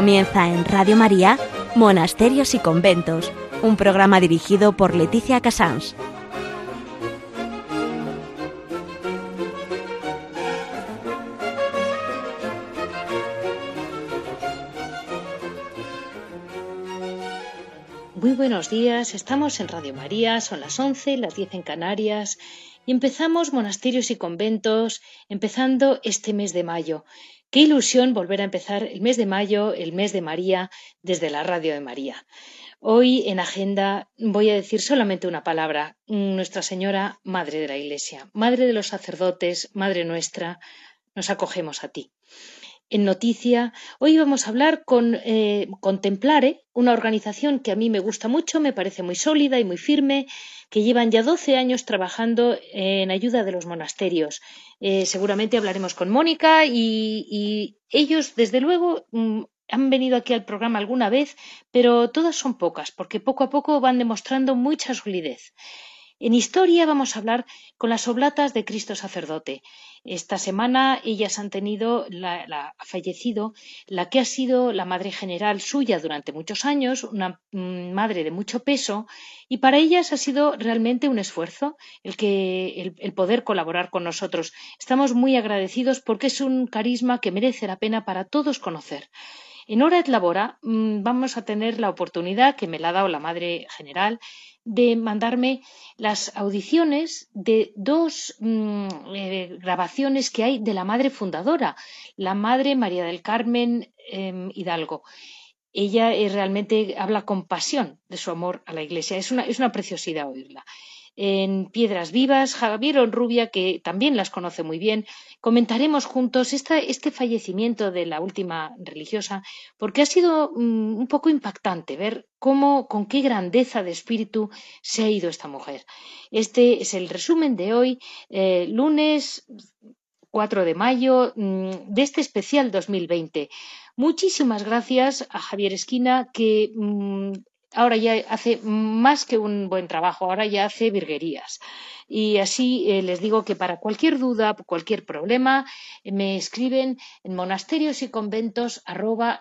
Comienza en Radio María, Monasterios y Conventos, un programa dirigido por Leticia Casans. Muy buenos días, estamos en Radio María, son las 11, las 10 en Canarias y empezamos monasterios y conventos empezando este mes de mayo. Qué ilusión volver a empezar el mes de mayo, el mes de María, desde la Radio de María. Hoy en agenda voy a decir solamente una palabra, Nuestra Señora, Madre de la Iglesia, Madre de los sacerdotes, Madre nuestra, nos acogemos a ti en Noticia. Hoy vamos a hablar con eh, Contemplare, una organización que a mí me gusta mucho, me parece muy sólida y muy firme, que llevan ya 12 años trabajando en ayuda de los monasterios. Eh, seguramente hablaremos con Mónica y, ellos, desde luego, mm, han venido aquí al programa alguna vez, pero todas son pocas, porque poco a poco van demostrando mucha solidez. En historia vamos a hablar con las oblatas de Cristo sacerdote. Esta semana ellas han tenido, la, ha fallecido la que ha sido la madre general suya durante muchos años, una mm, madre de mucho peso, y para ellas ha sido realmente un esfuerzo el, que, el, poder colaborar con nosotros. Estamos muy agradecidos porque es un carisma que merece la pena para todos conocer. En Hora et Labora mm, vamos a tener la oportunidad que me la ha dado la Madre General de mandarme las audiciones de dos mm, eh, grabaciones que hay de la madre fundadora, la madre María del Carmen em, Hidalgo. Ella realmente habla con pasión de su amor a la Iglesia. Es una, es una preciosidad oírla en Piedras Vivas, Javier Onrubia, que también las conoce muy bien. Comentaremos juntos este fallecimiento de la última religiosa, porque ha sido mm, un poco impactante ver cómo, con qué grandeza de espíritu se ha ido esta mujer. Este es el resumen de hoy, eh, lunes 4 de mayo mm, de este especial 2020. Muchísimas gracias a Javier Esquina, que mm, ahora ya hace más que un buen trabajo, ahora ya hace virguerías. Y así eh, les digo que para cualquier duda, cualquier problema, eh, me escriben en monasterios y conventos arroba.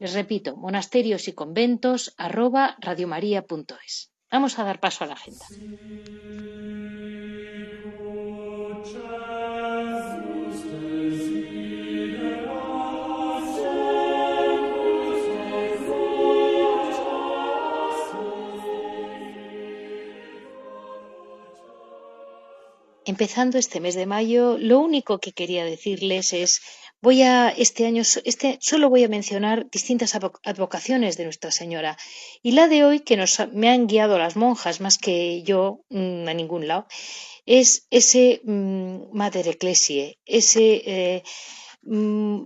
Les repito, monasterios y conventos arroba. Vamos a dar paso a la agenda. Empezando este mes de mayo, lo único que quería decirles es voy a este año este solo voy a mencionar distintas advocaciones de Nuestra Señora. Y la de hoy que nos me han guiado las monjas más que yo mm, a ningún lado es ese mm, Mater ese eh, mm,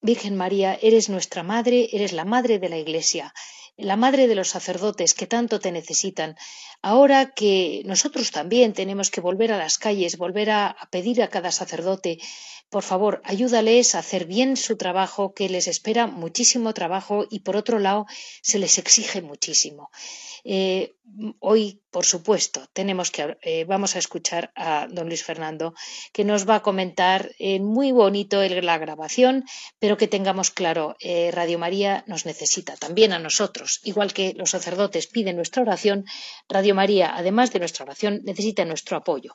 Virgen María, eres nuestra madre, eres la madre de la Iglesia la madre de los sacerdotes que tanto te necesitan, ahora que nosotros también tenemos que volver a las calles, volver a, pedir a cada sacerdote, por favor, ayúdales a hacer bien su trabajo, que les espera muchísimo trabajo y, por otro lado, se les exige muchísimo. Eh, hoy, por supuesto, tenemos que eh, vamos a escuchar a don Luis Fernando, que nos va a comentar eh, muy bonito la grabación, pero que tengamos claro, Radio María nos necesita también a nosotros, igual que los sacerdotes piden nuestra oración, Radio María, además de nuestra oración, necesita nuestro apoyo.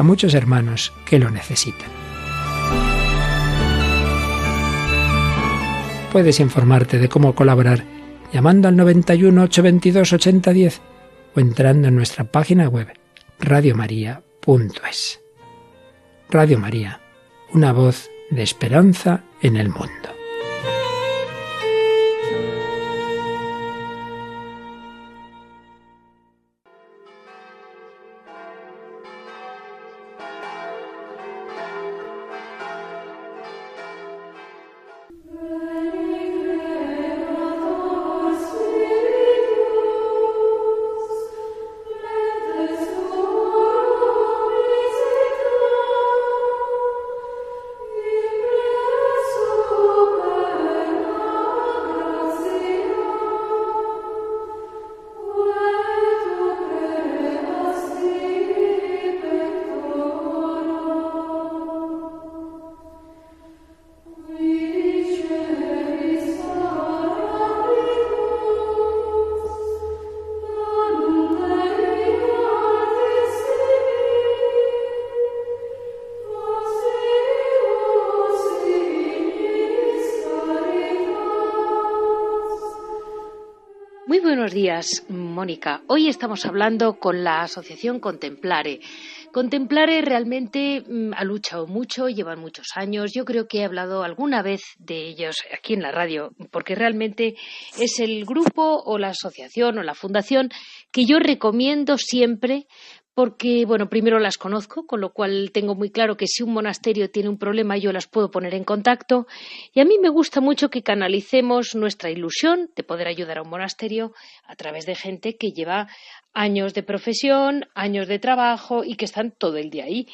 a muchos hermanos que lo necesitan. Puedes informarte de cómo colaborar llamando al 91 822 8010 o entrando en nuestra página web radiomaria.es. Radio María, una voz de esperanza en el mundo. Días, Mónica. Hoy estamos hablando con la Asociación Contemplare. Contemplare realmente mm, ha luchado mucho, llevan muchos años. Yo creo que he hablado alguna vez de ellos aquí en la radio, porque realmente es el grupo o la asociación o la fundación que yo recomiendo siempre porque, bueno, primero las conozco, con lo cual tengo muy claro que si un monasterio tiene un problema yo las puedo poner en contacto. Y a mí me gusta mucho que canalicemos nuestra ilusión de poder ayudar a un monasterio a través de gente que lleva años de profesión, años de trabajo y que están todo el día ahí.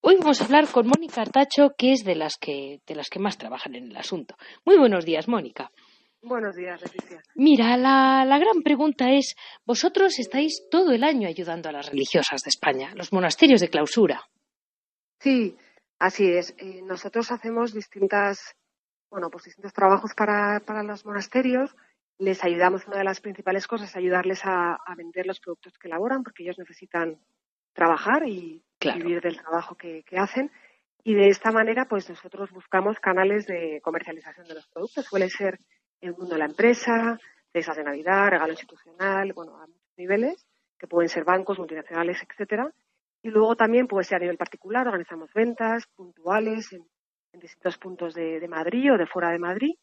Hoy vamos a hablar con Mónica Artacho, que es de las que, de las que más trabajan en el asunto. Muy buenos días, Mónica. Buenos días, Leticia. Mira, la, gran pregunta es, vosotros estáis todo el año ayudando a las religiosas de España, los monasterios de clausura. Sí, así es. Eh, nosotros hacemos distintas, bueno, pues distintos trabajos para, para, los monasterios. Les ayudamos, una de las principales cosas es ayudarles a, vender los productos que elaboran, porque ellos necesitan trabajar y vivir del trabajo que, que hacen. Y de esta manera, pues nosotros buscamos canales de comercialización de los productos. Suele ser el mundo de la empresa, mesas de Navidad, regalo institucional, bueno, a muchos niveles, que pueden ser bancos, multinacionales, etcétera. Y luego también puede ser a nivel particular, organizamos ventas puntuales en, distintos puntos de, Madrid o de fuera de Madrid.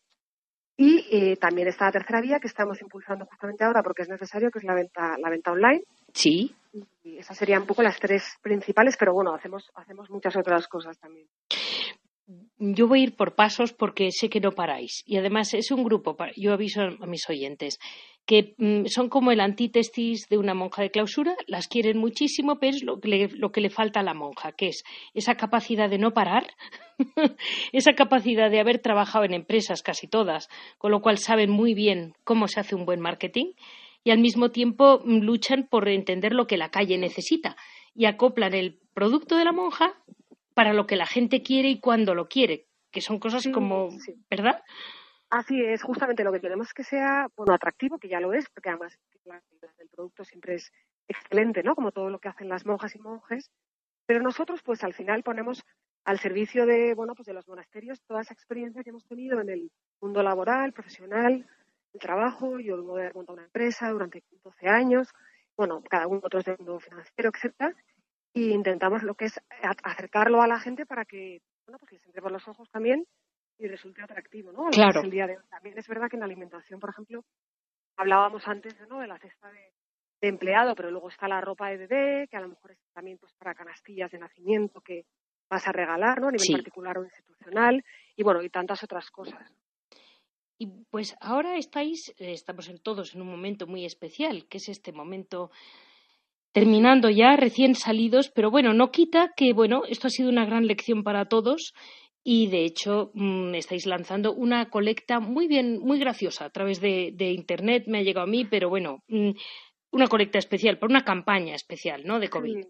Y eh, también está la tercera vía que estamos impulsando justamente ahora porque es necesario, que es la venta, la venta online. Sí. Y esas serían un poco las tres principales, pero bueno, hacemos, hacemos muchas otras cosas también yo voy a ir por pasos porque sé que no paráis. Y además es un grupo, yo aviso a mis oyentes, que mm, son como el antítesis de una monja de clausura, las quieren muchísimo, pero es lo que, le, lo que le falta a la monja, que es esa capacidad de no parar, esa capacidad de haber trabajado en empresas casi todas, con lo cual saben muy bien cómo se hace un buen marketing y al mismo tiempo mm, luchan por entender lo que la calle necesita y acoplan el producto de la monja para lo que la gente quiere y cuando lo quiere, que son cosas como, ¿verdad? Así es, justamente lo que queremos es que sea, bueno, atractivo, que ya lo es, porque además del producto siempre es excelente, ¿no? Como todo lo que hacen las monjas y monjes, pero nosotros, pues al final ponemos al servicio de, bueno, pues de los monasterios toda esa experiencia que hemos tenido en el mundo laboral, profesional, el trabajo. Yo luego haber montado una empresa durante 12 años, bueno, cada uno otros del mundo financiero, etcétera, y intentamos lo que es acercarlo a la gente para que bueno pues les entre por los ojos también y resulte atractivo no claro. el día de hoy. también es verdad que en la alimentación por ejemplo hablábamos antes ¿no? de la cesta de, empleado pero luego está la ropa de bebé que a lo mejor es también pues para canastillas de nacimiento que vas a regalar no a nivel particular o institucional y bueno y tantas otras cosas. Y pues ahora estáis, eh, estamos en todos en un momento muy especial, que es este momento terminando ya, recién salidos, pero bueno, no quita que, bueno, esto ha sido una gran lección para todos y de hecho mm, estáis lanzando una colecta muy bien, muy graciosa a través de, Internet, me ha llegado a mí, pero bueno, mm, una colecta especial, por una campaña especial, ¿no? De COVID.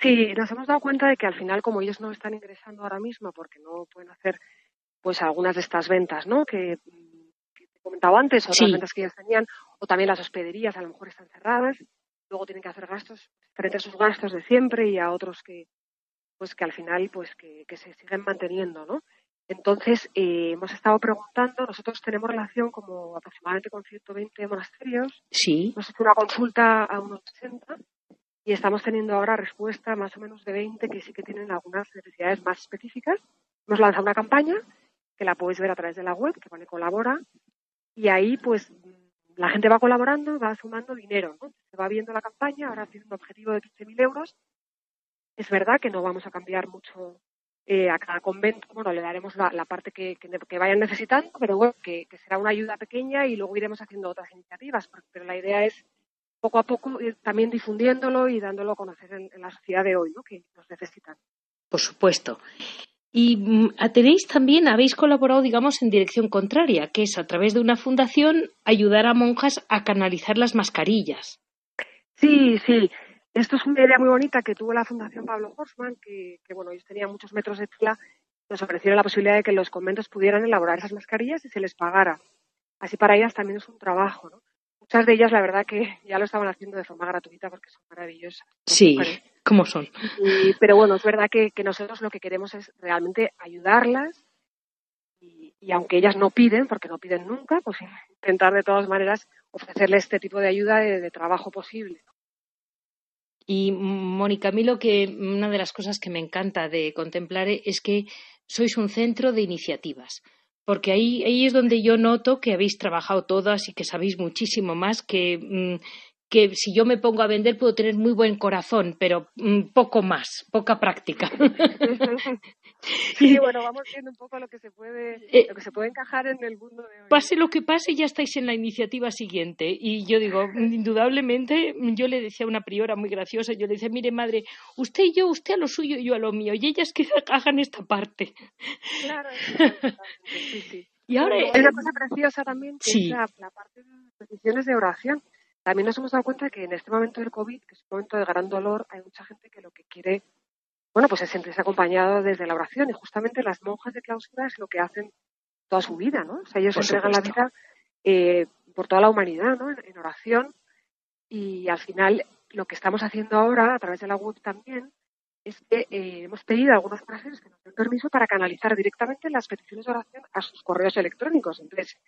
Sí. nos hemos dado cuenta de que al final, como ellos no están ingresando ahora mismo porque no pueden hacer pues algunas de estas ventas, ¿no? Que, te he comentado antes, o las ventas que ellos tenían, o también las hospederías a lo mejor están cerradas, luego tienen que hacer gastos frente a sus gastos de siempre y a otros que, pues que al final pues que, se siguen manteniendo, ¿no? Entonces, eh, hemos estado preguntando, nosotros tenemos relación como aproximadamente con 120 monasterios. Sí. Hemos hecho una consulta a unos 80 y estamos teniendo ahora respuesta más o menos de 20 que sí que tienen algunas necesidades más específicas. Hemos lanzado una campaña que la puedes ver a través de la web, que pone colabora, y ahí pues la gente va colaborando, va sumando dinero, ¿no? Se va viendo la campaña, ahora tiene un objetivo de 15.000 euros es verdad que no vamos a cambiar mucho eh, a cada convento, bueno, le daremos la, parte que, vayan necesitando, pero bueno, que, será una ayuda pequeña y luego iremos haciendo otras iniciativas, pero la idea es poco a poco ir también difundiéndolo y dándolo a conocer en, la sociedad de hoy, ¿no? que nos necesitan. Por supuesto. Y mm, tenéis también, habéis colaborado, digamos, en dirección contraria, que es a través de una fundación ayudar a monjas a canalizar las mascarillas. Sí, sí. Esto es una idea muy bonita que tuvo la Fundación Pablo Horsman, que, bueno, ellos tenían muchos metros de tela, nos ofrecieron la posibilidad de que los conventos pudieran elaborar esas mascarillas y se les pagara. Así para ellas también es un trabajo, ¿no? Muchas de ellas, la verdad, que ya lo estaban haciendo de forma gratuita porque son maravillosas. Sí, ¿cómo son? pero bueno, es verdad que, nosotros lo que queremos es realmente ayudarlas y, aunque ellas no piden, porque no piden nunca, pues intentar de todas maneras ofrecerles este tipo de ayuda de, de trabajo posible. Y Mónica, a mí lo que una de las cosas que me encanta de contemplar es que sois un centro de iniciativas, porque ahí, ahí es donde yo noto que habéis trabajado todas y que sabéis muchísimo más que, mm, que si yo me pongo a vender puedo tener muy buen corazón, pero mm, poco más, poca práctica. Sí, bueno, vamos viendo un poco lo que se puede, eh, lo que se puede encajar en el mundo de hoy. Pase lo que pase, ya estáis en la iniciativa siguiente. Y yo digo, indudablemente, yo le decía a una priora muy graciosa, yo le decía, mire madre, usted y yo, usted a lo suyo y yo a lo mío, y ellas que hagan esta parte. Claro, sí, sí. Y ahora hay una cosa preciosa también, que es la, la parte de las peticiones de oración. También nos hemos dado cuenta que en este momento del COVID, que es un momento de gran dolor, hay mucha gente que lo que quiere bueno, pues es sentirse acompañado desde la oración y justamente las monjas de clausura es lo que hacen toda su vida, ¿no? O sea, ellos entregan la vida eh, por toda la humanidad, ¿no? En, oración y al final lo que estamos haciendo ahora a través de la web también es que eh, hemos pedido a algunos corazones que nos den permiso para canalizar directamente las peticiones de oración a sus correos electrónicos. Entonces,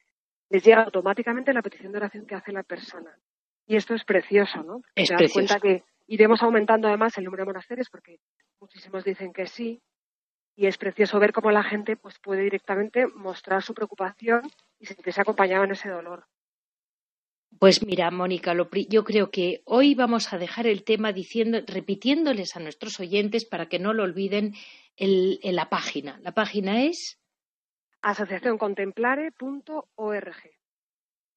les llega automáticamente la petición de oración que hace la persona. Y esto es precioso, ¿no? Es Te das cuenta que iremos aumentando además el número de monasterios porque muchísimos dicen que sí y es precioso ver cómo la gente pues puede directamente mostrar su preocupación y sentirse acompañado en ese dolor. Pues mira, Mónica, yo creo que hoy vamos a dejar el tema diciendo, repitiéndoles a nuestros oyentes para que no lo olviden el, la página. La página es asociacioncontemplare.org.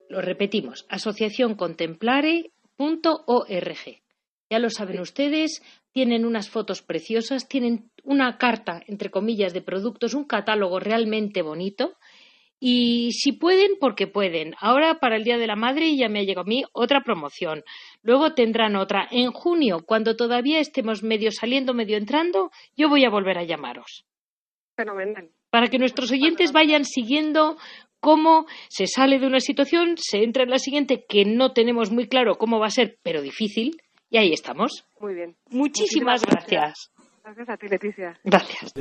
Lo repetimos, asociacioncontemplare.org. Ya lo saben ustedes, tienen unas fotos preciosas, tienen una carta, entre comillas, de productos, un catálogo realmente bonito. Y si pueden, porque pueden. Ahora para el Día de la Madre ya me ha llegado a mí otra promoción. Luego tendrán otra. En junio, cuando todavía estemos medio saliendo, medio entrando, yo voy a volver a llamaros. Fenomenal. Para que nuestros oyentes vayan siguiendo cómo se sale de una situación, se entra en la siguiente, que no tenemos muy claro cómo va a ser, pero difícil, y ahí estamos. Muy bien. Muchísimas, gracias. gracias. a ti, Leticia. Gracias.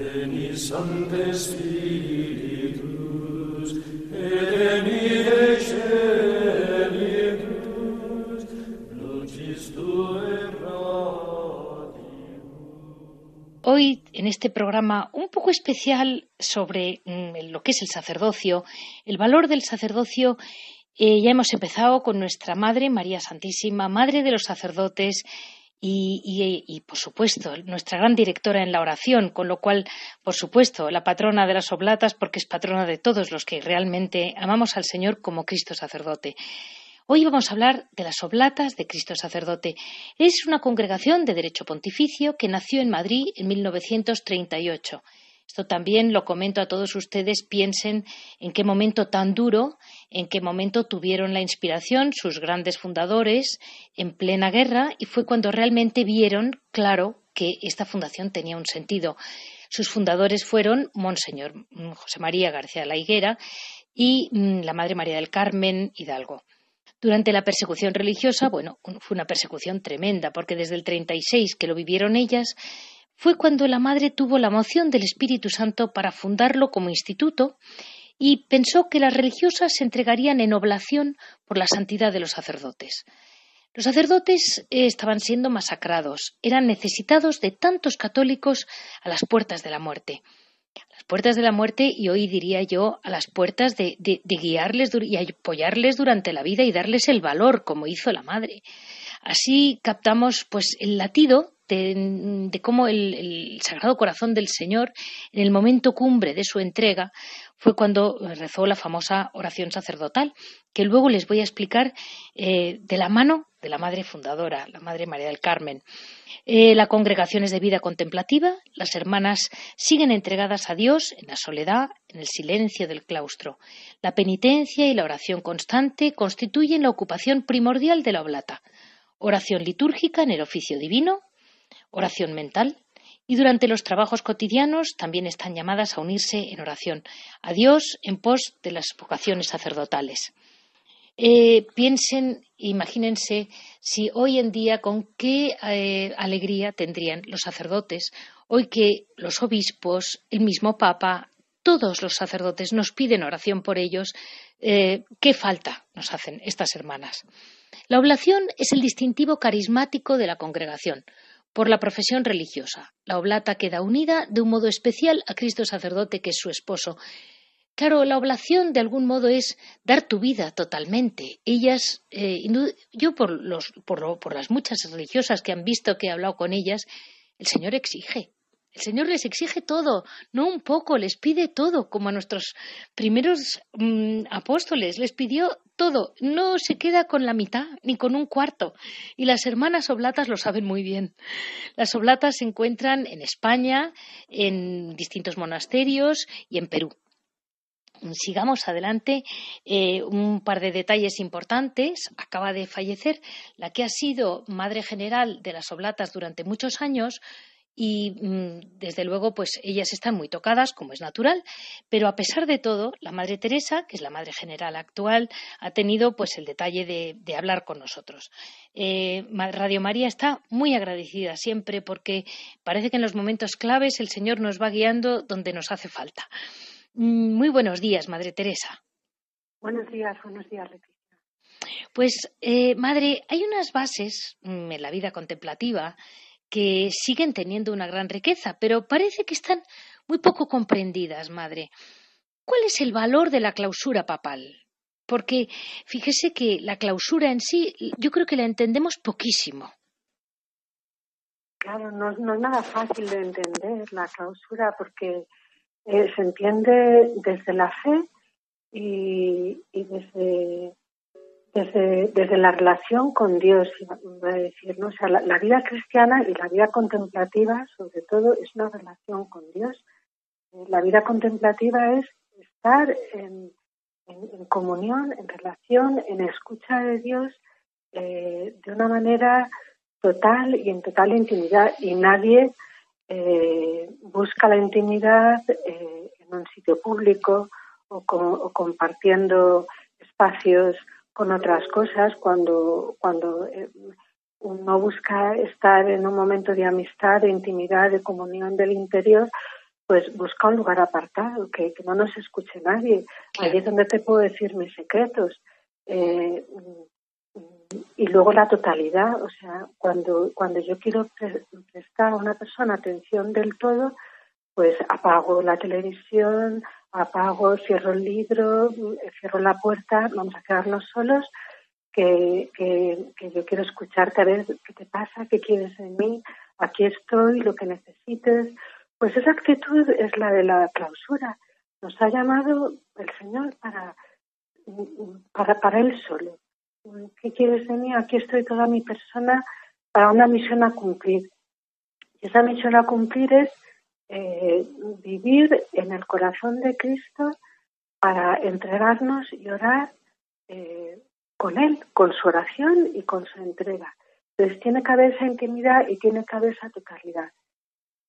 Hoy, en este programa un poco especial sobre mm, lo que es el sacerdocio, el valor del sacerdocio eh, ya hemos empezado con nuestra Madre María Santísima, Madre de los sacerdotes y, por supuesto, nuestra gran directora en la oración, con lo cual, por supuesto, la patrona de las oblatas, porque es patrona de todos los que realmente amamos al Señor como Cristo sacerdote. Hoy vamos a hablar de las Oblatas de Cristo Sacerdote. Es una congregación de derecho pontificio que nació en Madrid en 1938 Esto también lo comento a todos ustedes, piensen en qué momento tan duro, en qué momento tuvieron la inspiración sus grandes fundadores en plena guerra y fue cuando realmente vieron claro que esta fundación tenía un sentido. Sus fundadores fueron Monseñor José María García La Higuera y mm, la Madre María del Carmen Hidalgo. Durante la persecución religiosa, bueno, fue una persecución tremenda, porque desde el 36 que lo vivieron ellas, fue cuando la madre tuvo la moción del Espíritu Santo para fundarlo como instituto y pensó que las religiosas se entregarían en oblación por la santidad de los sacerdotes. Los sacerdotes eh, estaban siendo masacrados, eran necesitados de tantos católicos a las puertas de la muerte. Las puertas de la muerte y hoy diría yo a las puertas de, guiarles y apoyarles durante la vida y darles el valor, como hizo la madre. Así captamos pues el latido de, cómo el, Sagrado Corazón del Señor, en el momento cumbre de su entrega, fue cuando rezó la famosa oración sacerdotal, que luego les voy a explicar eh, de la mano de la Madre Fundadora, la Madre María del Carmen. Eh, la congregación es de vida contemplativa, las hermanas siguen entregadas a Dios en la soledad, en el silencio del claustro. La penitencia y la oración constante constituyen la ocupación primordial de la oblata. Oración litúrgica en el oficio divino, oración mental, y durante los trabajos cotidianos también están llamadas a unirse en oración a Dios en pos de las vocaciones sacerdotales. Eh, piensen, imagínense si hoy en día con qué eh, alegría tendrían los sacerdotes, hoy que los obispos, el mismo Papa, todos los sacerdotes nos piden oración por ellos, eh, ¿qué falta nos hacen estas hermanas? La oblación es el distintivo carismático de la congregación por la profesión religiosa. La oblata queda unida de un modo especial a Cristo sacerdote, que es su esposo. Claro, la oblación de algún modo es dar tu vida totalmente. Ellas, eh, yo por, los, por, por las muchas religiosas que han visto que he hablado con ellas, el Señor exige. El Señor les exige todo, no un poco, les pide todo, como a nuestros primeros mm, apóstoles, les pidió todo, no se queda con la mitad ni con un cuarto. Y las hermanas oblatas lo saben muy bien. Las oblatas se encuentran en España, en distintos monasterios y en Perú. Sigamos adelante. Eh, un par de detalles importantes. Acaba de fallecer la que ha sido madre general de las oblatas durante muchos años, y mm, desde luego pues ellas están muy tocadas como es natural pero a pesar de todo la madre Teresa que es la madre general actual ha tenido pues el detalle de, hablar con nosotros eh, Radio María está muy agradecida siempre porque parece que en los momentos claves el Señor nos va guiando donde nos hace falta muy buenos días madre Teresa buenos días buenos días Leticia pues eh, madre hay unas bases mm, en la vida contemplativa que siguen teniendo una gran riqueza, pero parece que están muy poco comprendidas, madre. ¿Cuál es el valor de la clausura papal? Porque fíjese que la clausura en sí, yo creo que la entendemos poquísimo. Claro, no, es nada fácil de entender la clausura porque eh, se entiende desde la fe y desde desde, la relación con Dios, a. O sea, la, vida cristiana y la vida contemplativa, sobre todo, es una relación con Dios. Eh, la vida contemplativa es estar en, comunión, en relación, en escucha de Dios eh, de una manera total y en total intimidad. Y nadie eh, busca la intimidad en un sitio público o, o compartiendo espacios con otras cosas, cuando, cuando eh, uno busca estar en un momento de amistad, de intimidad, de comunión del interior, pues busca un lugar apartado, que, no nos escuche nadie. Allí es donde te puedo decir mis secretos. Eh, y luego la totalidad, o sea, cuando, cuando yo quiero prestar a una persona atención del todo, pues apago la televisión, apago, cierro el libro, cierro la puerta, vamos a quedarnos solos, que, yo quiero escucharte a ver qué te pasa, qué quieres de mí, aquí estoy, lo que necesites. Pues esa actitud es la de la clausura. Nos ha llamado el Señor para, para, para Él solo. ¿Qué quieres de mí? Aquí estoy toda mi persona para una misión a cumplir. Y esa misión a cumplir es eh, vivir en el corazón de Cristo para entregarnos y orar eh, con Él, con su oración y con su entrega. Entonces tiene que haber esa intimidad y tiene que haber esa totalidad.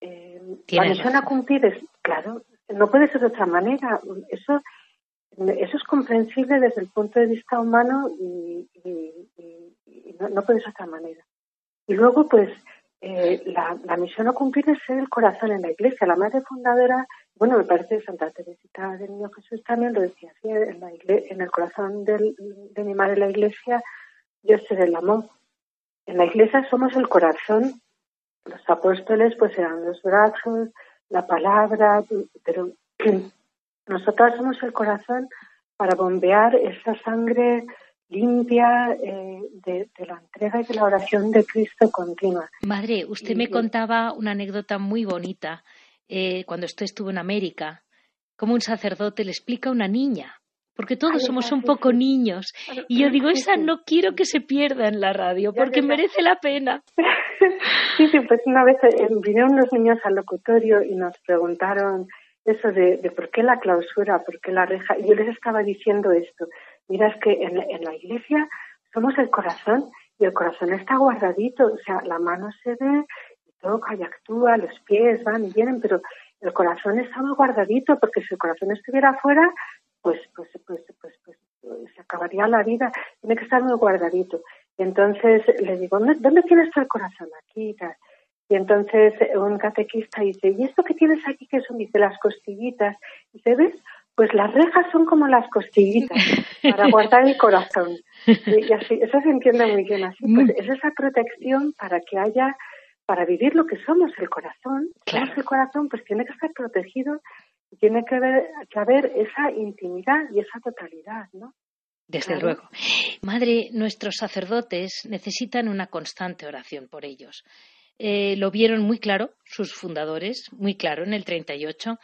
Eh, la misión a cumplir es, claro, no puede ser de otra manera. Eso, eso es comprensible desde el punto de vista humano y, no, no, puede ser de otra manera. Y luego, pues, eh, la, la, misión a cumplir es ser el corazón en la iglesia. La madre fundadora, bueno, me parece Santa Teresita del Niño Jesús también lo decía así, en, la en el corazón del, de mi madre la iglesia, yo seré el amor. En la iglesia somos el corazón, los apóstoles pues eran los brazos, la palabra, pero nosotros somos el corazón para bombear esa sangre limpia eh, de, la entrega y de la oración de Cristo continua. Madre, usted me contaba una anécdota muy bonita eh, cuando usted estuvo en América, como un sacerdote le explica a una niña, porque todos somos un poco niños, y yo digo, esa no quiero que se pierda en la radio, porque merece la pena. Sí, sí, pues una vez eh, vinieron unos niños al locutorio y nos preguntaron eso de, de por qué la clausura, por qué la reja, yo les estaba diciendo esto, Mira, es que en, la iglesia somos el corazón y el corazón está guardadito, o sea, la mano se ve, toca y actúa, los pies van y vienen, pero el corazón muy guardadito porque si el corazón estuviera afuera, pues, pues, pues, pues, pues, se acabaría la vida, tiene que estar muy guardadito. Entonces le digo, ¿dónde tienes el corazón? Aquí y. Y entonces un catequista dice, ¿y esto que tienes aquí que son? Dice, las costillitas. Y dice, ¿ves? Pues las rejas son como las costillitas para guardar el corazón. Y así, eso se entiende muy bien así. Pues es esa protección para que haya, para vivir lo que somos, el corazón. Somos el corazón, pues tiene que estar protegido y tiene que haber, que haber esa intimidad y esa totalidad, ¿no? Desde luego. Madre, nuestros sacerdotes necesitan una constante oración por ellos. Eh, lo vieron muy claro sus fundadores, muy claro en el 38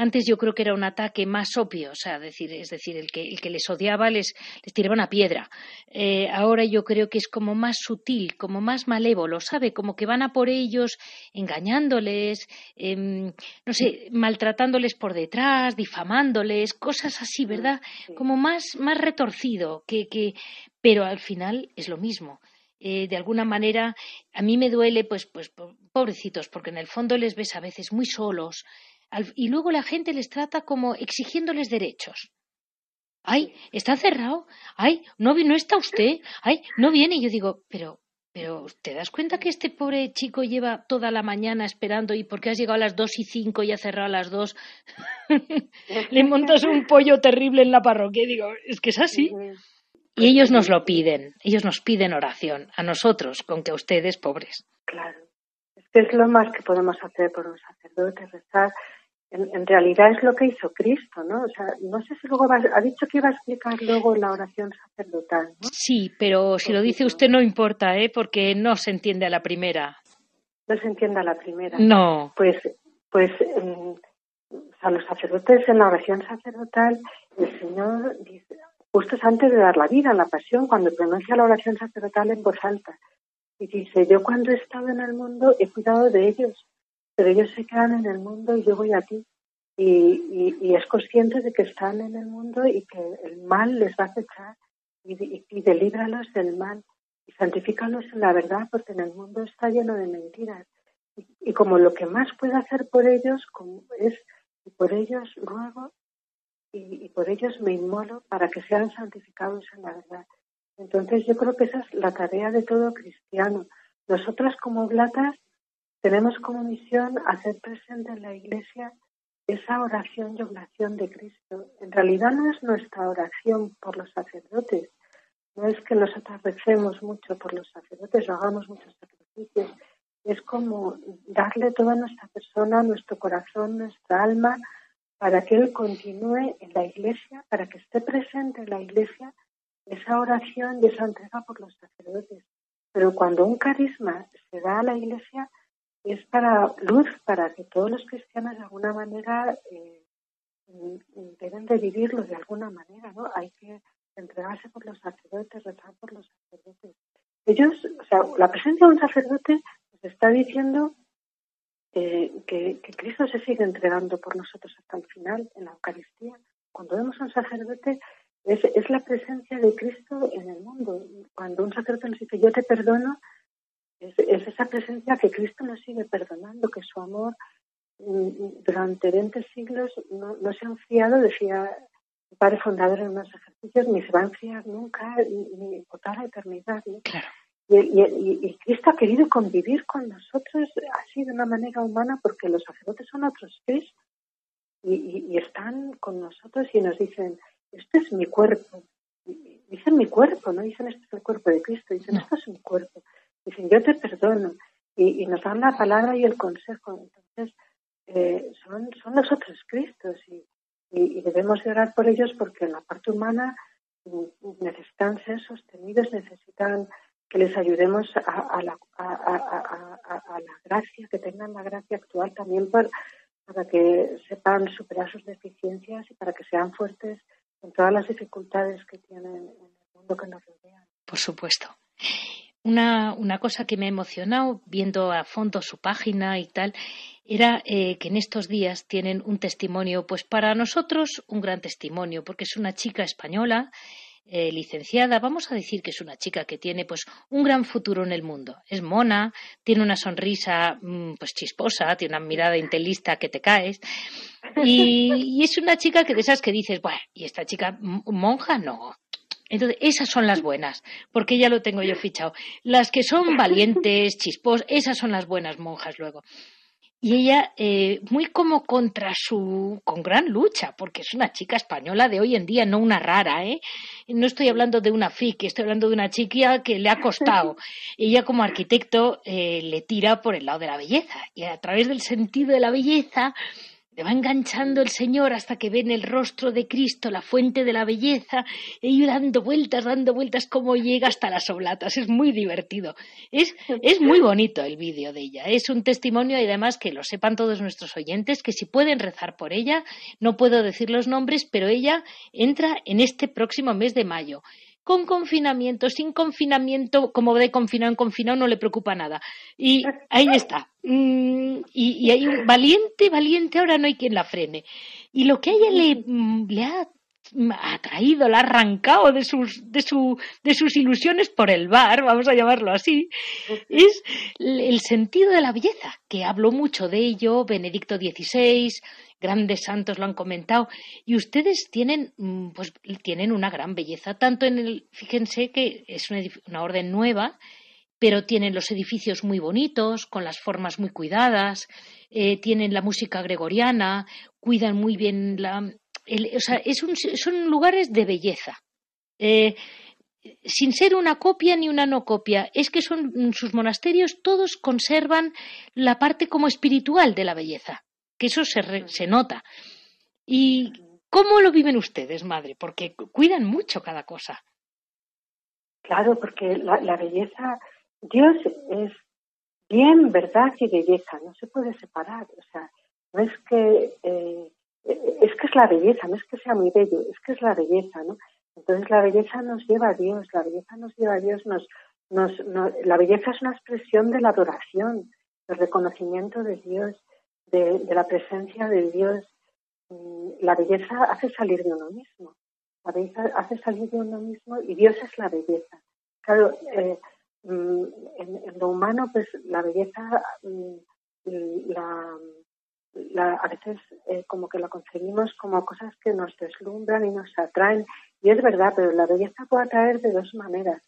antes yo creo que era un ataque más obvio, o sea, decir, es decir, el que, el que les odiaba les, les tiraba una piedra. Eh, ahora yo creo que es como más sutil, como más malévolo, ¿sabe? Como que van a por ellos engañándoles, em, no sé, maltratándoles por detrás, difamándoles, cosas así, ¿verdad? Como más, más retorcido, que, que, pero al final es lo mismo. Eh, de alguna manera a mí me duele, pues, pues, pobrecitos, porque en el fondo les ves a veces muy solos, y luego la gente les trata como exigiéndoles derechos. Ay, está cerrado. Ay, no, no está usted. Ay, no viene. Y yo digo, pero, pero, ¿te das cuenta que este pobre chico lleva toda la mañana esperando y porque has llegado a las dos y cinco y ha cerrado a las dos? Le montas un pollo terrible en la parroquia. Y digo, es que es así. Y ellos nos lo piden. Ellos nos piden oración. A nosotros, con que a ustedes, pobres. Claro. Es que es lo más que podemos hacer por un sacerdote, rezar en, realidad es lo que hizo Cristo, ¿no? O sea, no sé si luego ha dicho que iba a explicar luego la oración sacerdotal, ¿no? Sí, pero si lo dice usted no importa, ¿eh? Porque no se entiende a la primera. No se entiende a la primera. No. Pues, pues, eh, a los sacerdotes en la oración sacerdotal, el Señor dice, justo antes de dar la vida, en la pasión, cuando pronuncia la oración sacerdotal en voz alta, y dice, yo cuando he estado en el mundo he cuidado de ellos pero ellos se quedan en el mundo y yo voy a ti. Y, es consciente de que están en el mundo y que el mal les va a acechar y, y, delíbralos del mal y santifícalos en la verdad porque en el mundo está lleno de mentiras. Y, como lo que más puedo hacer por ellos como es, y por ellos ruego y, por ellos me inmolo para que sean santificados en la verdad. Entonces yo creo que esa es la tarea de todo cristiano. Nosotras como blatas tenemos como misión hacer presente en la Iglesia esa oración y oblación de Cristo. En realidad no es nuestra oración por los sacerdotes, no es que nosotros recemos mucho por los sacerdotes o hagamos muchos sacrificios, es como darle toda nuestra persona, nuestro corazón, nuestra alma, para que Él continúe en la iglesia, para que esté presente en la iglesia esa oración y esa entrega por los sacerdotes. Pero cuando un carisma se da a la iglesia, es para luz, para que todos los cristianos de alguna manera eh, deben de vivirlo de alguna manera, ¿no? Hay que entregarse por los sacerdotes, rezar por los sacerdotes. Ellos, o sea, la presencia de un sacerdote nos está diciendo eh, que, Cristo se sigue entregando por nosotros hasta el final en la Eucaristía. Cuando vemos a un sacerdote, es, es la presencia de Cristo en el mundo. Cuando un sacerdote nos dice, yo te perdono, es, esa presencia que Cristo nos sigue perdonando, que su amor mm, durante 20 siglos no, se ha enfriado, decía el padre fundador en unos ejercicios, ni se va a enfriar nunca, ni, por toda la eternidad. Claro. Y, Cristo ha querido convivir con nosotros así de una manera humana porque los sacerdotes son otros Cristo y, están con nosotros y nos dicen, este es mi cuerpo. Dicen mi cuerpo, no dicen este es el cuerpo de Cristo, dicen esto es mi cuerpo. Dicen yo te perdono y, nos dan la palabra y el consejo. Entonces, eh, son, son los otros Cristos y, y, debemos de orar por ellos porque en la parte humana mm, necesitan ser sostenidos, necesitan que les ayudemos a, la, gracia, que tengan la gracia actual también para, para que sepan superar sus deficiencias y para que sean fuertes con todas las dificultades que tienen en el mundo que nos rodea. Por supuesto. Una, una cosa que me ha emocionado viendo a fondo su página y tal era eh, que en estos días tienen un testimonio, pues para nosotros un gran testimonio, porque es una chica española eh, licenciada, vamos a decir que es una chica que tiene pues un gran futuro en el mundo. Es mona, tiene una sonrisa mm, pues chisposa, tiene una mirada intelista que te caes. Y, es una chica que de esas que dices, bueno, ¿y esta chica monja? No. Entonces, esas son las buenas, porque ya lo tengo yo fichado. Las que son valientes, chisposas, esas son las buenas monjas luego y ella eh, muy como contra su con gran lucha porque es una chica española de hoy en día no una rara eh no estoy hablando de una fique estoy hablando de una chiquilla que le ha costado. Ella como arquitecto eh, le tira por el lado de la belleza y a través del sentido de la belleza le va enganchando el Señor hasta que ven el rostro de Cristo, la fuente de la belleza, y dando vueltas, dando vueltas, como llega hasta las oblatas. Es muy divertido. Es, es muy bonito el vídeo de ella. Es un testimonio y además que lo sepan todos nuestros oyentes, que si pueden rezar por ella, no puedo decir los nombres, pero ella entra en este próximo mes de mayo con confinamiento, sin confinamiento, como de confinado en confinado, no le preocupa nada. Y ahí está. Mm, y, hay un valiente, valiente, ahora no hay quien la frene. Y lo que a ella le, mm, le ha atraído, la ha arrancado de sus, de, su, de sus ilusiones por el bar, vamos a llamarlo así, es el sentido de la belleza, que habló mucho de ello Benedicto XVI, grandes santos lo han comentado, y ustedes tienen, mm, pues, tienen una gran belleza, tanto en el, fíjense que es una, una orden nueva, pero tienen los edificios muy bonitos, con las formas muy cuidadas, eh, tienen la música gregoriana, cuidan muy bien la... es un, son lugares de belleza. Eh, sin ser una copia ni una no copia, es que son sus monasterios todos conservan la parte como espiritual de la belleza que eso se, se nota. ¿Y cómo lo viven ustedes, madre? Porque cuidan mucho cada cosa. Claro, porque la, belleza, Dios es bien verdad y belleza, no se puede separar. O sea, no es que eh, es que es la belleza, no es que sea muy bello, es que es la belleza, ¿no? Entonces la belleza nos lleva a Dios, la belleza nos lleva a Dios, nos, nos, la belleza es una expresión de la adoración, del reconocimiento de Dios, de, la presencia de Dios, mm, la belleza hace salir de uno mismo. La belleza hace salir de uno mismo y Dios es la belleza. Claro, eh, mm, en, lo humano, pues la belleza, mm, la, a veces eh, como que la concebimos como cosas que nos deslumbran y nos atraen. Y es verdad, pero la belleza puede atraer de dos maneras.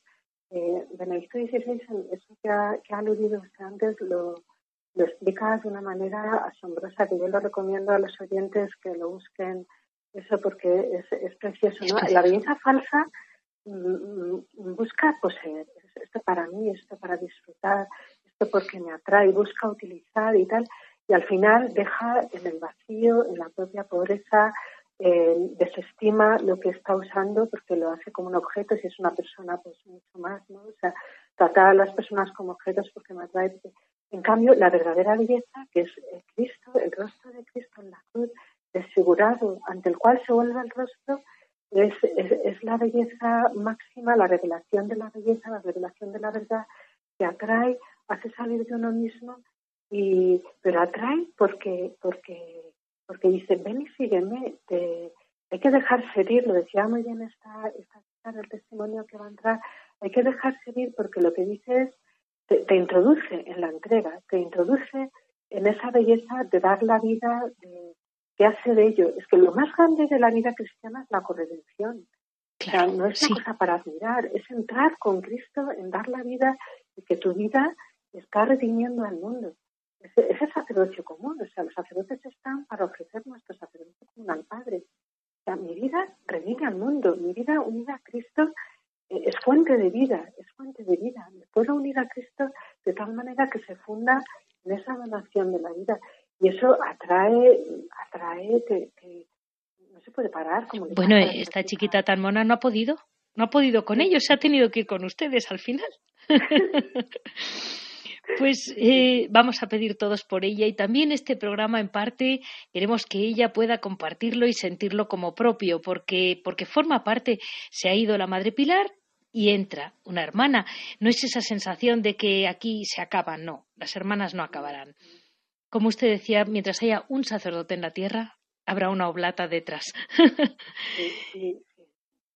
Eh, Benedicto XVI, eso que ha, que ha aludido usted antes, lo, lo explica de una manera asombrosa que yo lo recomiendo a los oyentes que lo busquen eso porque es, es precioso. ¿no? La belleza falsa mm, mm, busca poseer, esto para mí, esto para disfrutar, esto porque me atrae, busca utilizar y tal, y al final deja en el vacío, en la propia pobreza, eh, desestima lo que está usando porque lo hace como un objeto, si es una persona, pues mucho más, ¿no? O sea, tratar a las personas como objetos porque me atrae. En cambio, la verdadera belleza, que es el Cristo, el rostro de Cristo en la cruz, desfigurado, ante el cual se vuelve el rostro, es, es, la belleza máxima, la revelación de la belleza, la revelación de la verdad, que atrae, hace salir de uno mismo y, pero atrae porque, porque, porque dice, ven y sígueme, hay que dejarse ir, lo decía muy bien esta, esta el testimonio que va a entrar, hay que dejarse ir porque lo que dice es, te, introduce en la entrega, te introduce en esa belleza de dar la vida, de, que hace de ello. Es que lo más grande de la vida cristiana es la corredención. no es una cosa para admirar, es entrar con Cristo en dar la vida y que tu vida está redimiendo al mundo. Es, el sacerdocio común, o sea, los sacerdotes están para ofrecer nuestro sacerdocio común al Padre. O sea, mi vida redime al mundo, mi vida unida a Cristo eh, es fuente de vida, es fuente de vida. Me puedo unir a Cristo de tal manera que se funda en esa donación de la vida. Y eso atrae, atrae que, no se puede parar. Como bueno, esta chiquita tan mona no ha podido, no ha podido con ellos, se ha tenido que ir con ustedes al final. Pues eh, vamos a pedir todos por ella y también este programa en parte queremos que ella pueda compartirlo y sentirlo como propio porque, porque forma parte, se ha ido la Madre Pilar y entra una hermana. No es esa sensación de que aquí se acaban, no, las hermanas no acabarán. Como usted decía, mientras haya un sacerdote en la tierra, habrá una oblata detrás.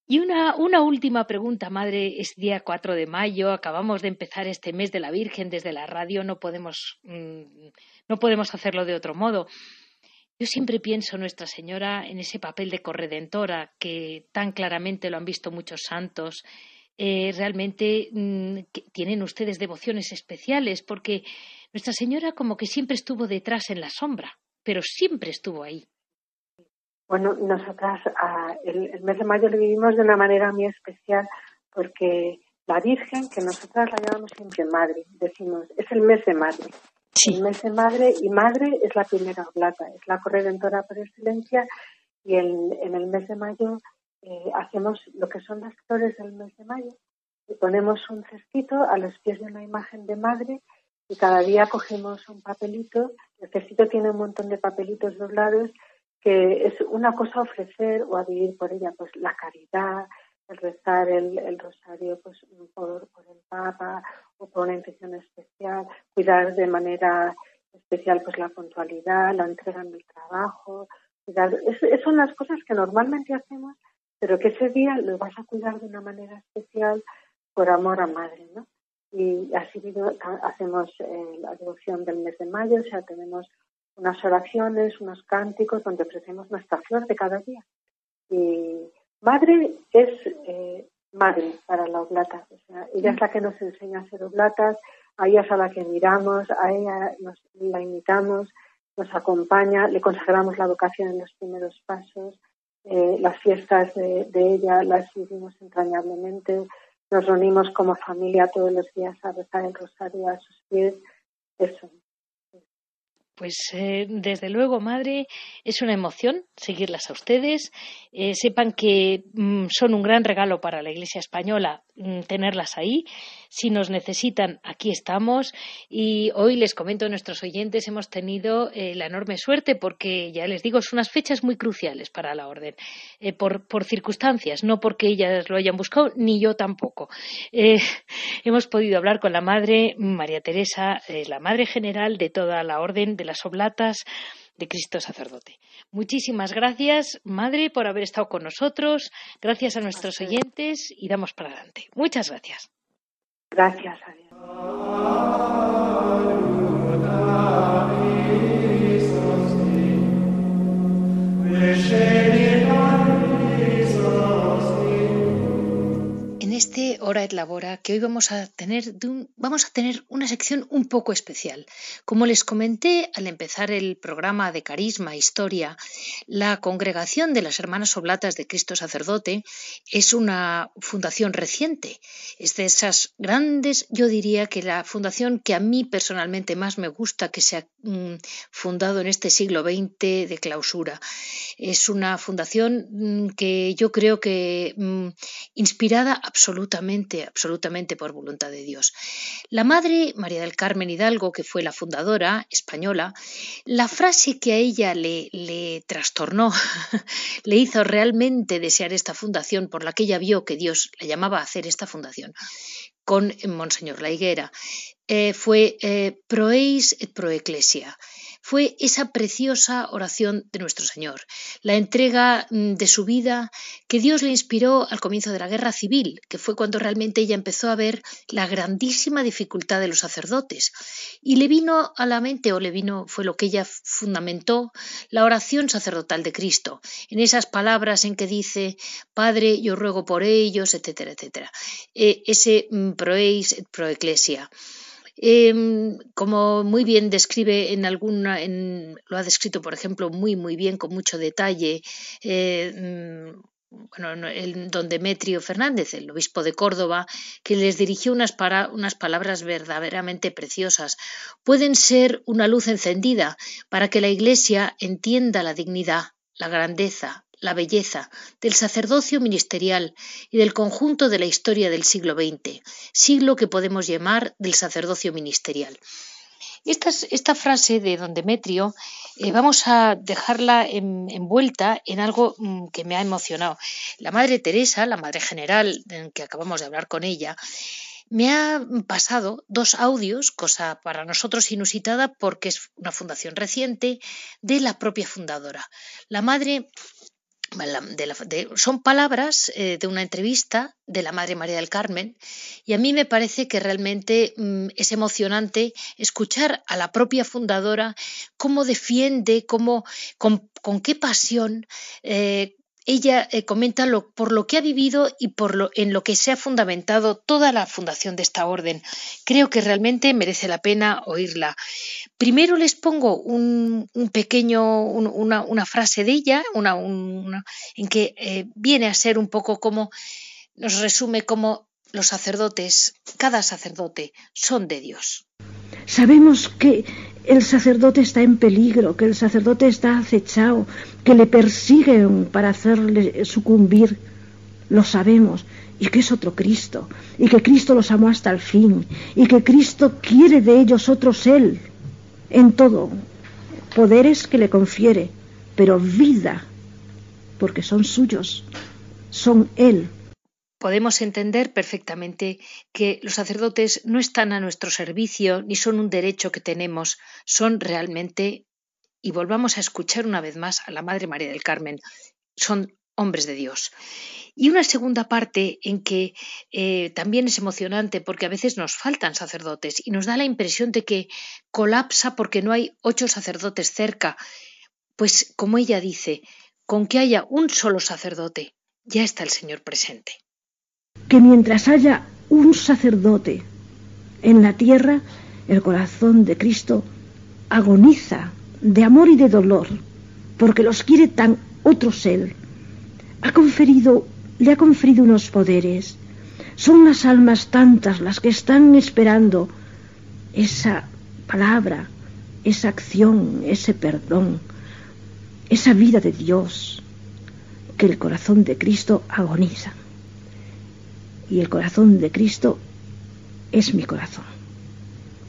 Y una, última pregunta, madre. Es día 4 de mayo, acabamos de empezar este mes de la Virgen desde la radio, no podemos, mm, no podemos hacerlo de otro modo. Yo siempre pienso, Nuestra Señora, en ese papel de corredentora que tan claramente lo han visto muchos santos. Eh, realmente mm, tienen ustedes devociones especiales porque Nuestra Señora como que siempre estuvo detrás en la sombra, pero siempre estuvo ahí. Bueno, nosotras ah, el, mes de mayo lo vivimos de una manera muy especial porque la Virgen, que nosotras la llamamos siempre Madre, decimos, es el mes de Madre. El mes de Madre y Madre es la primera oblata, es la corredentora por excelencia y en, el mes de mayo eh, hacemos lo que son las flores del mes de mayo y ponemos un cestito a los pies de una imagen de Madre y cada día cogemos un papelito. El cestito tiene un montón de papelitos doblados que es una cosa ofrecer o a vivir por ella, pues la caridad, el rezar el, rosario pues por, el Papa o por una intención especial, cuidar de manera especial pues la puntualidad, la entrega en el trabajo, cuidar, es, son las cosas que normalmente hacemos, pero que ese día lo vas a cuidar de una manera especial por amor a madre, ¿no? Y así hacemos eh, la devoción del mes de mayo, o sea, tenemos unas oraciones, unos cánticos donde ofrecemos nuestra flor de cada día. Y madre es eh, madre para la oblata. Ella es la que nos enseña a hacer oblatas, a ella es a la que miramos, a ella nos, la imitamos, nos acompaña, le consagramos la vocación en los primeros pasos. Eh, las fiestas de, de, ella las vivimos entrañablemente. Nos reunimos como familia todos los días a rezar el rosario a sus pies. Eso, pues eh, desde luego, madre, es una emoción seguirlas a ustedes. Eh, sepan que mm, son un gran regalo para la Iglesia española tenerlas ahí. Si nos necesitan, aquí estamos. Y hoy les comento a nuestros oyentes, hemos tenido eh, la enorme suerte porque, ya les digo, son unas fechas muy cruciales para la orden, por, por, circunstancias, no porque ellas lo hayan buscado, ni yo tampoco. hemos podido hablar con la madre María Teresa, la madre general de toda la orden de las oblatas de Cristo sacerdote. Muchísimas gracias, Madre, por haber estado con nosotros. Gracias a nuestros oyentes y damos para adelante. Muchas gracias. Gracias. este Hora et Labora que hoy vamos a tener vamos a tener una sección un poco especial. Como les comenté al empezar el programa de Carisma e Historia, la Congregación de las Hermanas Oblatas de Cristo Sacerdote es una fundación reciente. Es de esas grandes, yo diría que la fundación que a mí personalmente más me gusta que se ha mm, fundado en este siglo XX de clausura. Es una fundación mm, que yo creo que mm, inspirada absolutamente absolutamente, por voluntad de Dios. La madre, María del Carmen Hidalgo, que fue la fundadora española, la frase que a ella le, le trastornó, le hizo realmente desear esta fundación por la que ella vio que Dios la llamaba a hacer esta fundación, con Monseñor La Higuera, eh, fue eh, proeis et pro ecclesia. Fue esa preciosa oración de nuestro Señor, la entrega mm, de su vida que Dios le inspiró al comienzo de la guerra civil, que fue cuando realmente ella empezó a ver la grandísima dificultad de los sacerdotes. Y le vino a la mente, o le vino, fue lo que ella fundamentó, la oración sacerdotal de Cristo, en esas palabras en que dice, Padre, yo ruego por ellos, etcétera, etcétera. Eh, ese mm, proeis et pro ecclesia. Em, como muy bien describe en alguna, en, lo ha descrito, por ejemplo, muy, muy bien, con mucho detalle, eh, mm, el don Demetrio Fernández, el obispo de Córdoba, que les dirigió unas, unas palabras verdaderamente preciosas. Pueden ser una luz encendida para que la Iglesia entienda la dignidad, la grandeza, la belleza del sacerdocio ministerial y del conjunto de la historia del siglo XX, siglo que podemos llamar del sacerdocio ministerial. Esta, frase de don Demetrio eh, vamos a dejarla envuelta en algo mm, que me ha emocionado. La Madre Teresa, la Madre General, que acabamos de hablar con ella, me ha pasado dos audios, cosa para nosotros inusitada porque es una fundación reciente, de la propia fundadora. La Madre son palabras eh, de una entrevista de la Madre María del Carmen y a mí me parece que realmente mm, es emocionante escuchar a la propia fundadora cómo defiende, cómo, con, qué pasión eh, ella eh, comenta lo, por lo que ha vivido y por lo, en lo que se ha fundamentado toda la fundación de esta orden. Creo que realmente merece la pena oírla. Primero les pongo un, pequeño, una, frase de ella, una, en que eh, viene a ser un poco como, nos resume como los sacerdotes, cada sacerdote, son de Dios. Sabemos que el sacerdote está en peligro, que el sacerdote está acechado, que le persiguen para hacerle sucumbir. Lo sabemos. Y que es otro Cristo. Y que Cristo los amó hasta el fin. Y que Cristo quiere de ellos otros Él. En todo. Poderes que le confiere. Pero vida. Porque son suyos. Son Él podemos entender perfectamente que los sacerdotes no están a nuestro servicio ni son un derecho que tenemos, son realmente, y volvamos a escuchar una vez más a la Madre María del Carmen, son hombres de Dios. Y una segunda parte en que eh, también es emocionante porque a veces nos faltan sacerdotes y nos da la impresión de que colapsa porque no hay ocho sacerdotes cerca. Pues como ella dice, con que haya un solo sacerdote, ya está el Señor presente que mientras haya un sacerdote en la tierra, el corazón de Cristo agoniza de amor y de dolor, porque los quiere tan otros Él. Ha conferido, le ha conferido unos poderes. Son las almas tantas las que están esperando esa palabra, esa acción, ese perdón, esa vida de Dios que el corazón de Cristo agoniza y el corazón de Cristo es mi corazón.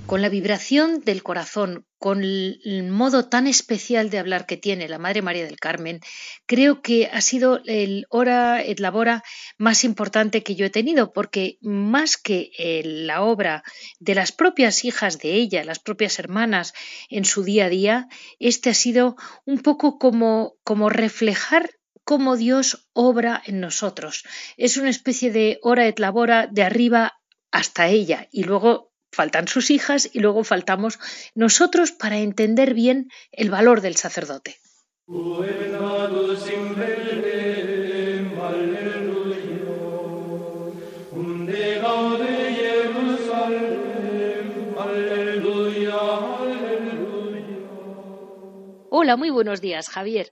Con la vibración del corazón, con el modo tan especial de hablar que tiene la Madre María del Carmen, creo que ha sido el hora et labora más importante que yo he tenido, porque más que eh, la obra de las propias hijas de ella, las propias hermanas en su día a día, este ha sido un poco como, como reflejar cómo Dios obra en nosotros. Es una especie de hora et labora de arriba hasta ella y luego faltan sus hijas y luego faltamos nosotros para entender bien el valor del sacerdote. Hola, muy buenos días, Javier.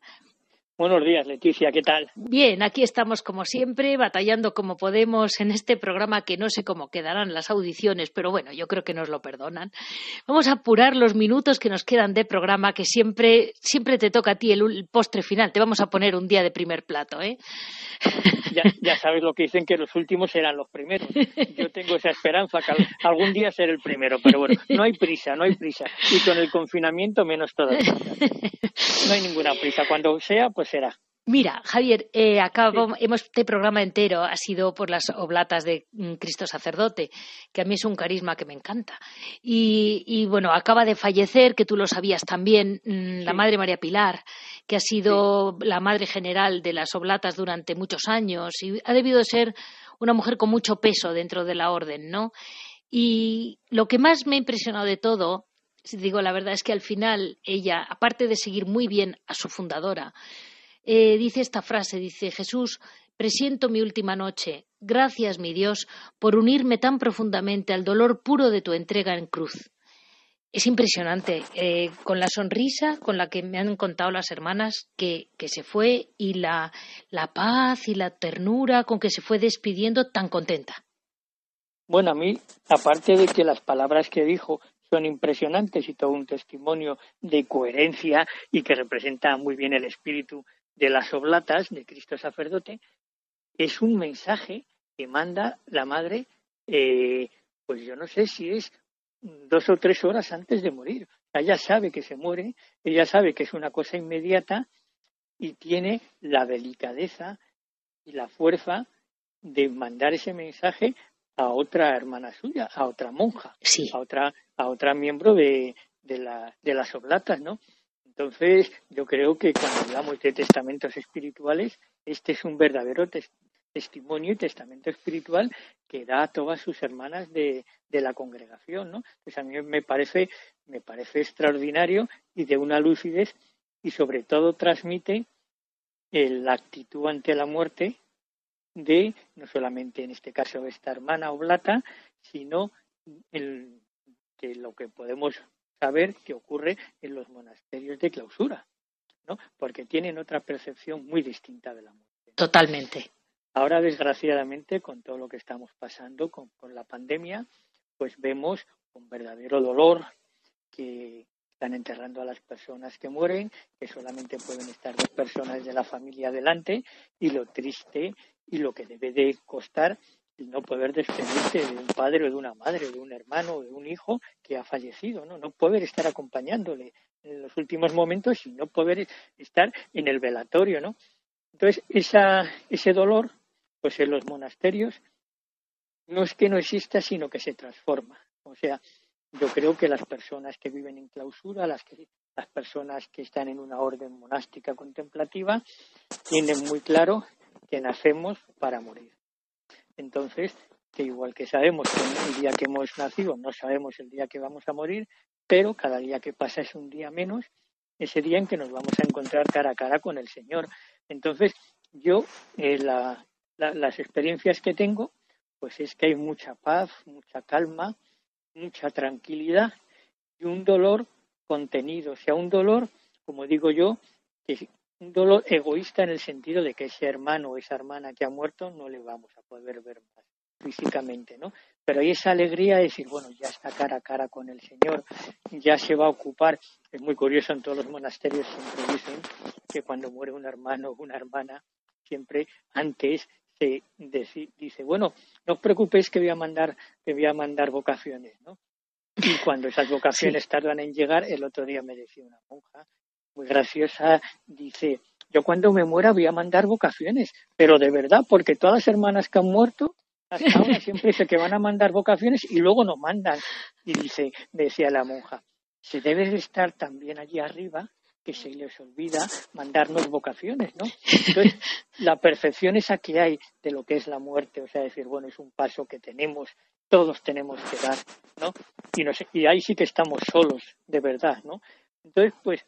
Buenos días, Leticia, ¿qué tal? Bien, aquí estamos como siempre, batallando como podemos en este programa que no sé cómo quedarán las audiciones, pero bueno, yo creo que nos lo perdonan. Vamos a apurar los minutos que nos quedan de programa, que siempre, siempre te toca a ti el, postre final. Te vamos a poner un día de primer plato, ¿eh? Ya, sabes lo que dicen, que los últimos serán los primeros. Yo tengo esa esperanza que algún día seré el primero, pero bueno, no hay prisa, no hay prisa. Y con el confinamiento menos todavía. No hay ninguna prisa. Cuando sea, pues será. Mira, Javier, eh, acabo, hemos, este programa entero ha sido por las oblatas de mm, Cristo sacerdote, que a mí es un carisma que me encanta. Y, bueno, acaba de fallecer, que tú lo sabías también, mm, la Madre María Pilar, que ha sido la Madre General de las oblatas durante muchos años y ha debido ser una mujer con mucho peso dentro de la orden, ¿no? Y lo que más me ha impresionado de todo, digo la verdad, es que al final ella, aparte de seguir muy bien a su fundadora, eh, dice esta frase, dice Jesús, presiento mi última noche. Gracias, mi Dios, por unirme tan profundamente al dolor puro de tu entrega en cruz. Es impresionante, eh, con la sonrisa con la que me han contado las hermanas que, que se fue y la, la, paz y la ternura con que se fue despidiendo tan contenta. Bueno, a mí, aparte de que las palabras que dijo son impresionantes y todo un testimonio de coherencia y que representa muy bien el espíritu de las oblatas de Cristo sacerdote es un mensaje que manda la madre, eh, pues yo no sé si es dos o tres horas antes de morir. ella sabe que se muere, ella sabe que es una cosa inmediata y tiene la delicadeza y la fuerza de mandar ese mensaje a otra hermana suya, a otra monja, a otra, a otra miembro de, de, la, de las oblatas, ¿no? Entonces, yo creo que cuando hablamos de testamentos espirituales, este es un verdadero testimonio y testamento espiritual que da a todas sus hermanas de, la congregación, ¿no? Pues a mí me parece, me parece extraordinario y de una lucidez y sobre todo transmite la actitud ante la muerte de, no solamente en este caso esta hermana oblata, sino el, de lo que podemos saber qué ocurre en los monasterios de clausura, ¿no? Porque tienen otra percepción muy distinta de la muerte. Totalmente. Ahora, desgraciadamente, con todo lo que estamos pasando con, la pandemia, pues vemos con verdadero dolor que están enterrando a las personas que mueren, que solamente pueden estar dos personas de la familia delante, y lo triste y lo que debe de costar no poder despedirte de un padre o de una madre, de un hermano o de un hijo que ha fallecido, ¿no? No poder estar acompañándole en los últimos momentos y no poder estar en el velatorio, ¿no? Entonces, esa, ese dolor, pues en los monasterios, no es que no exista, sino que se transforma. O sea, yo creo que las personas que viven en clausura, las, que, las personas que están en una orden monástica contemplativa, tienen muy claro que nacemos para morir. Entonces, que igual que sabemos que el día que hemos nacido, no sabemos el día que vamos a morir, pero cada día que pasa es un día menos, ese día en que nos vamos a encontrar cara a cara con el Señor. Entonces, yo, eh, las experiencias que tengo, pues es que hay mucha paz, mucha calma, mucha tranquilidad y un dolor contenido, o sea, un dolor, como digo yo, que un dolor egoísta en el sentido de que ese hermano o esa hermana que ha muerto no le vamos a poder ver más físicamente, ¿no? Pero hay esa alegría de decir, bueno, ya está cara a cara con el Señor, ya se va a ocupar. Es muy curioso, en todos los monasterios siempre dicen que cuando muere un hermano o una hermana, siempre antes se dice, bueno, no os preocupéis que voy a mandar, que voy a mandar vocaciones, ¿no? Y cuando esas vocaciones tardan en llegar, el otro día me decía una monja, muy graciosa, dice, yo cuando me muera voy a mandar vocaciones, pero de verdad, porque todas las hermanas que han muerto, hasta ahora siempre dice que van a mandar vocaciones y luego no mandan. Y dice, decía la monja, se debe de estar también allí arriba que se les olvida mandarnos vocaciones, ¿no? Entonces, la percepción esa que hay de lo que es la muerte, o sea, decir, bueno, es un paso que tenemos, todos tenemos que dar, ¿no? Y, no sé, y ahí sí que estamos solos, de verdad, ¿no? Entonces, pues,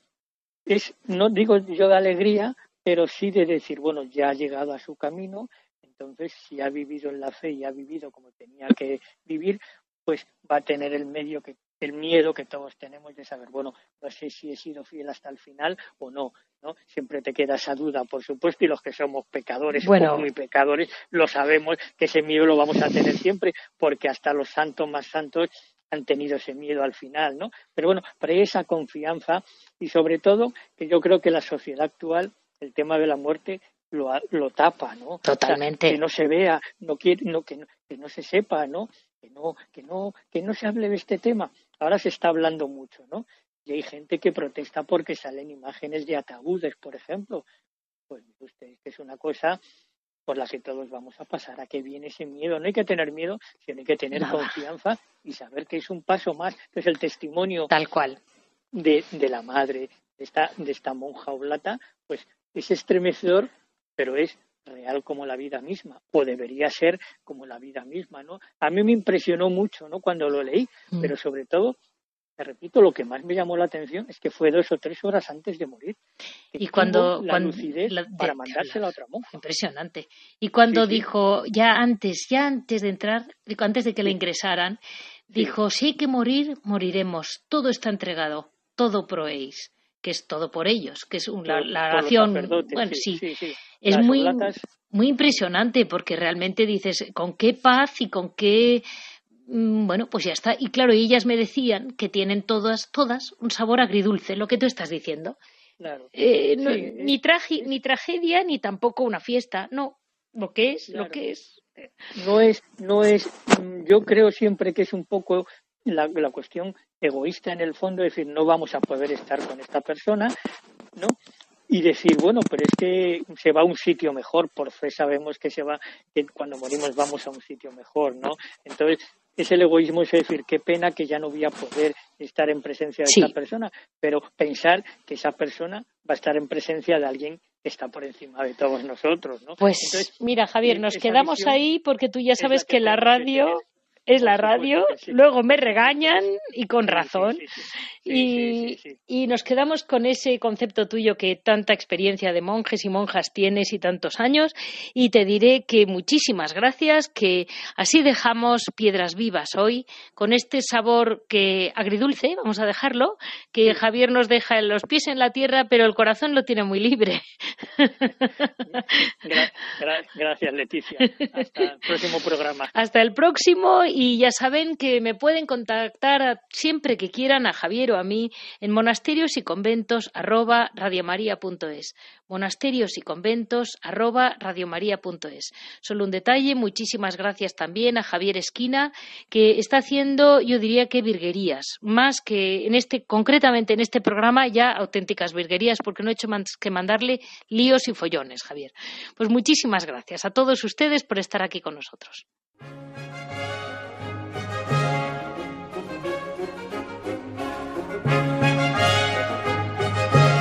es, no digo yo de alegría, pero sí de decir, bueno, ya ha llegado a su camino, entonces si ha vivido en la fe y ha vivido como tenía que vivir, pues va a tener el medio que el miedo que todos tenemos de saber, bueno, no sé si he sido fiel hasta el final o no, ¿no? Siempre te queda esa duda, por supuesto, y los que somos pecadores, bueno. muy pecadores, lo sabemos que ese miedo lo vamos a tener siempre, porque hasta los santos más santos han tenido ese miedo al final, ¿no? Pero bueno, para esa confianza y sobre todo que yo creo que la sociedad actual, el tema de la muerte lo, lo tapa, ¿no? Totalmente. que no se vea, no quiere, no, que, no, que no se sepa, ¿no? Que no, que no, que no se hable de este tema. Ahora se está hablando mucho, ¿no? Y hay gente que protesta porque salen imágenes de ataúdes, por ejemplo. pues usted, es una cosa por la que todos vamos a pasar. ¿A qué viene ese miedo? No hay que tener miedo, sino hay que tener confianza y saber que es un paso más, que es el testimonio tal cual de, de la madre de esta, de esta monja oblata, pues es estremecedor, pero es real como la vida misma, o debería ser como la vida misma, ¿no? A mí me impresionó mucho, ¿no? Cuando lo leí, mm. pero sobre todo, te repito, lo que más me llamó la atención es que fue dos o tres horas antes de morir. Y cuando, la lucidez para mandársela a otra monja. Impresionante. Y cuando dijo, ya antes, ya antes de entrar, antes de que le ingresaran, dijo, si hay que morir, moriremos, todo está entregado, todo proéis que es todo por ellos, que es una, la oración. Bueno, sí, es muy, muy impresionante porque realmente dices con qué paz y con qué bueno, pues ya está. Y claro, ellas me decían que tienen todas, todas un sabor agridulce, lo que tú estás diciendo. Eh, ni, ni tragedia, ni tampoco una fiesta, no. Lo que es, lo que es. No es, no es, mm, yo creo siempre que es un poco la, la cuestión egoísta en el fondo, decir, no vamos a poder estar con esta persona, ¿no? y decir, bueno, pero es que se va a un sitio mejor, por fe sabemos que se va, que cuando morimos vamos a un sitio mejor, ¿no? Entonces, es el egoísmo, es decir, qué pena que ya no voy a poder estar en presencia de esa persona, pero pensar que esa persona va a estar en presencia de alguien que está por encima de todos nosotros, ¿no? Pues mira, Javier, nos quedamos ahí porque tú ya sabes que la radio es la radio, luego me regañan y con razón. y, y, nos quedamos con ese concepto tuyo que tanta experiencia de monjes y monjas tienes y tantos años. Y te diré que muchísimas gracias, que así dejamos piedras vivas hoy, con este sabor que agridulce, vamos a dejarlo, que Javier nos deja los pies en la tierra, pero el corazón lo tiene muy libre. gracias, Leticia. Hasta el próximo programa. Hasta el próximo y ya saben que me pueden contactar siempre que quieran a Javier o a mí en monasterios y conventos arroba monasterios y conventos arroba. Solo un detalle, muchísimas gracias también a Javier Esquina, que está haciendo, yo diría que virguerías, más que en este, concretamente en este programa, ya auténticas virguerías, porque no he hecho más que mandarle líos y follones, Javier. Pues muchísimas gracias a todos ustedes por estar aquí con nosotros.